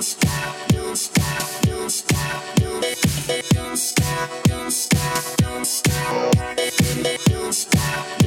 Don't stop.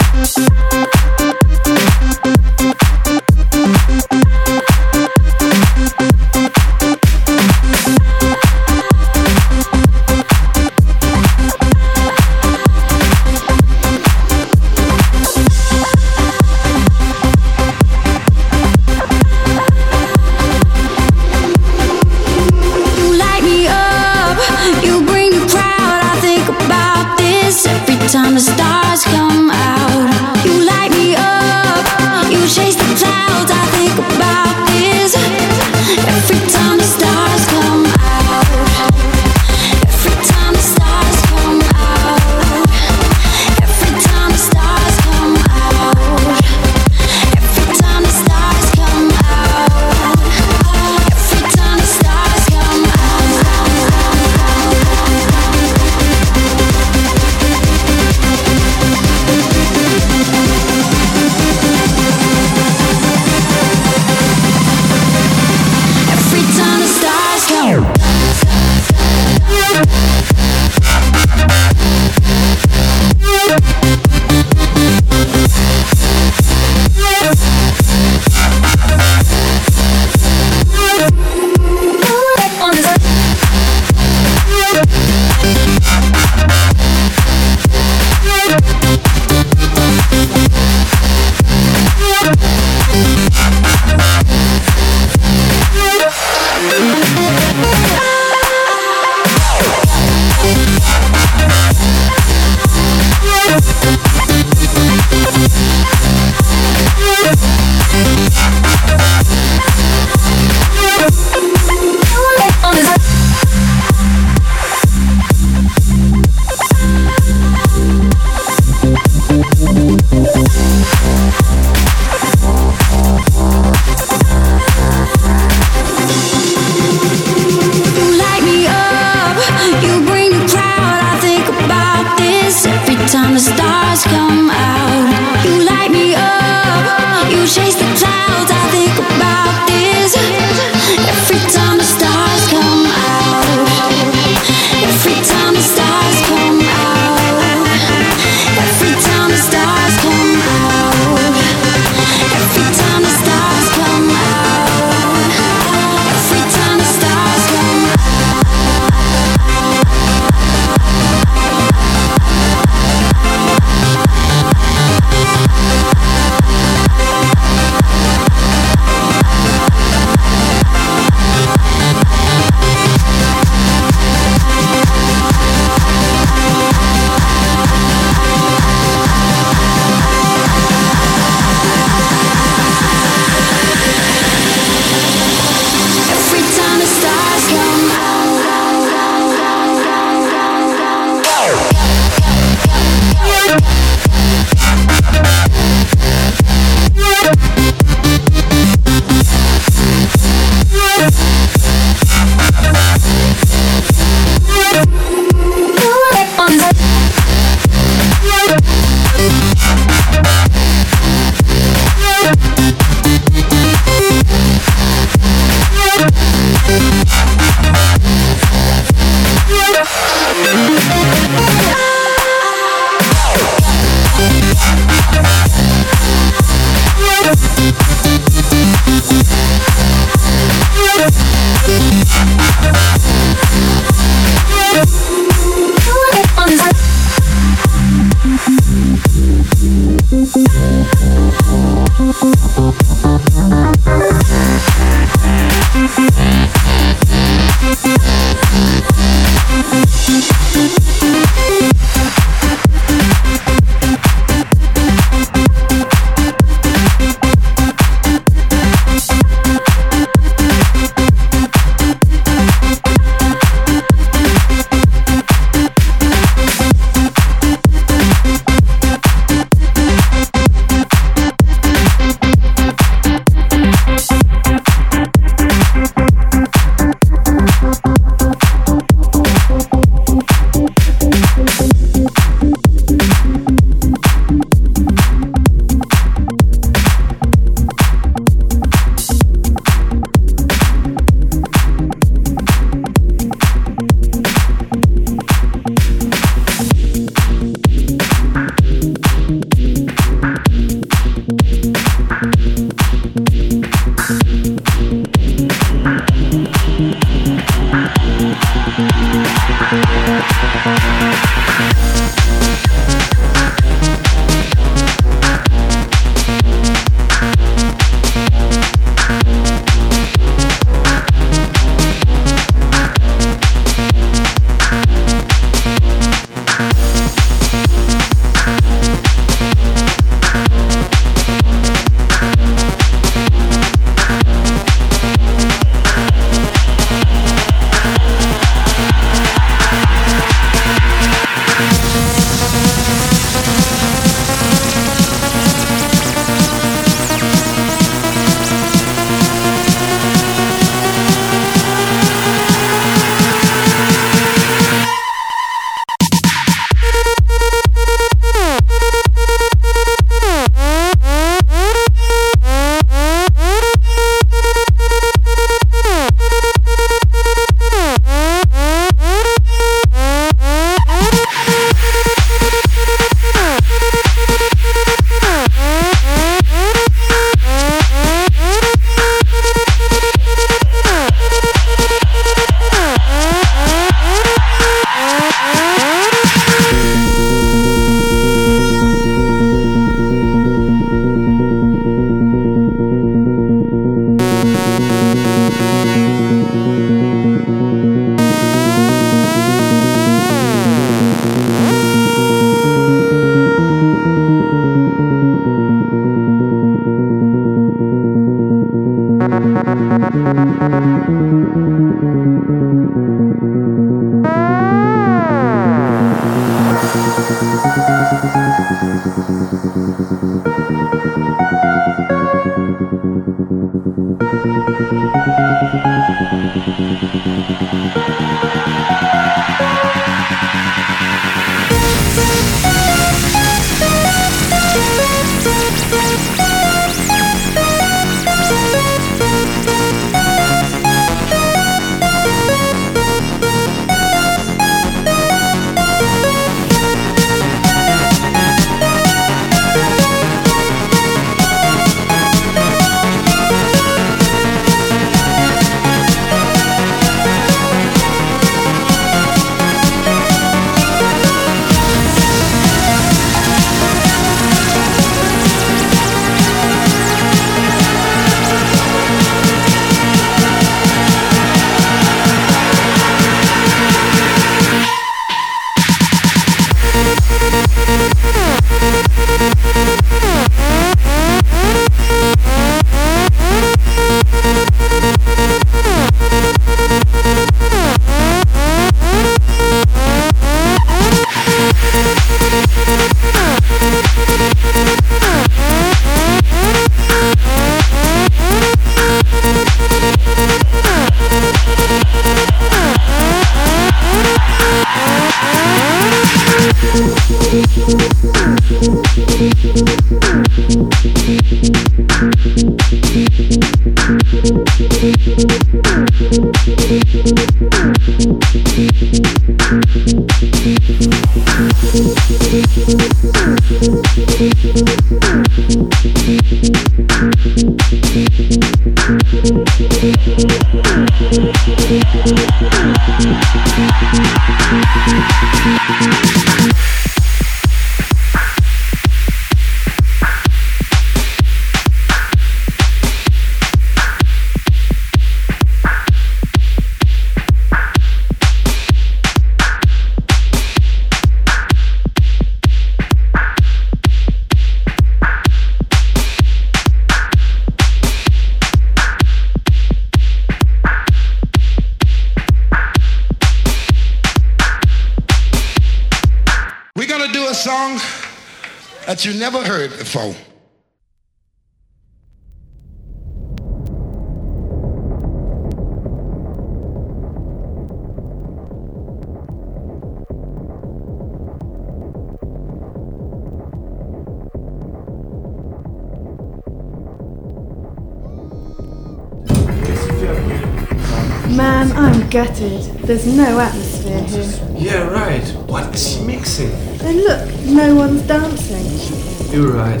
There's no atmosphere here. Yeah, right. What is he mixing? And look, no one's dancing. You're right.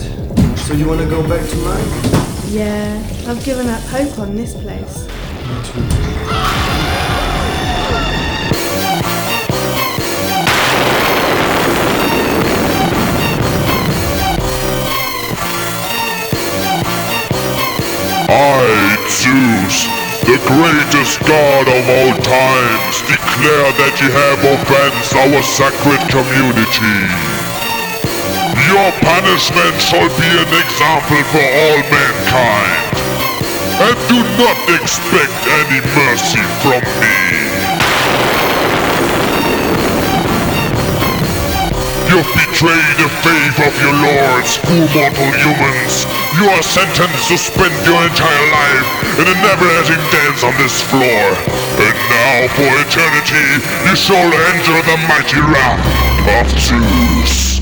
So you wanna go back to mine? Yeah, I've given up hope on this place. Greatest god of all times, declare that you have offensed our sacred community. Your punishment shall be an example for all mankind. And do not expect any mercy from me. You've betrayed the faith of your lords, fool mortal humans. You are sentenced to spend your entire life in a never-ending dance on this floor. And now, for eternity, you shall enter the mighty wrath of Zeus.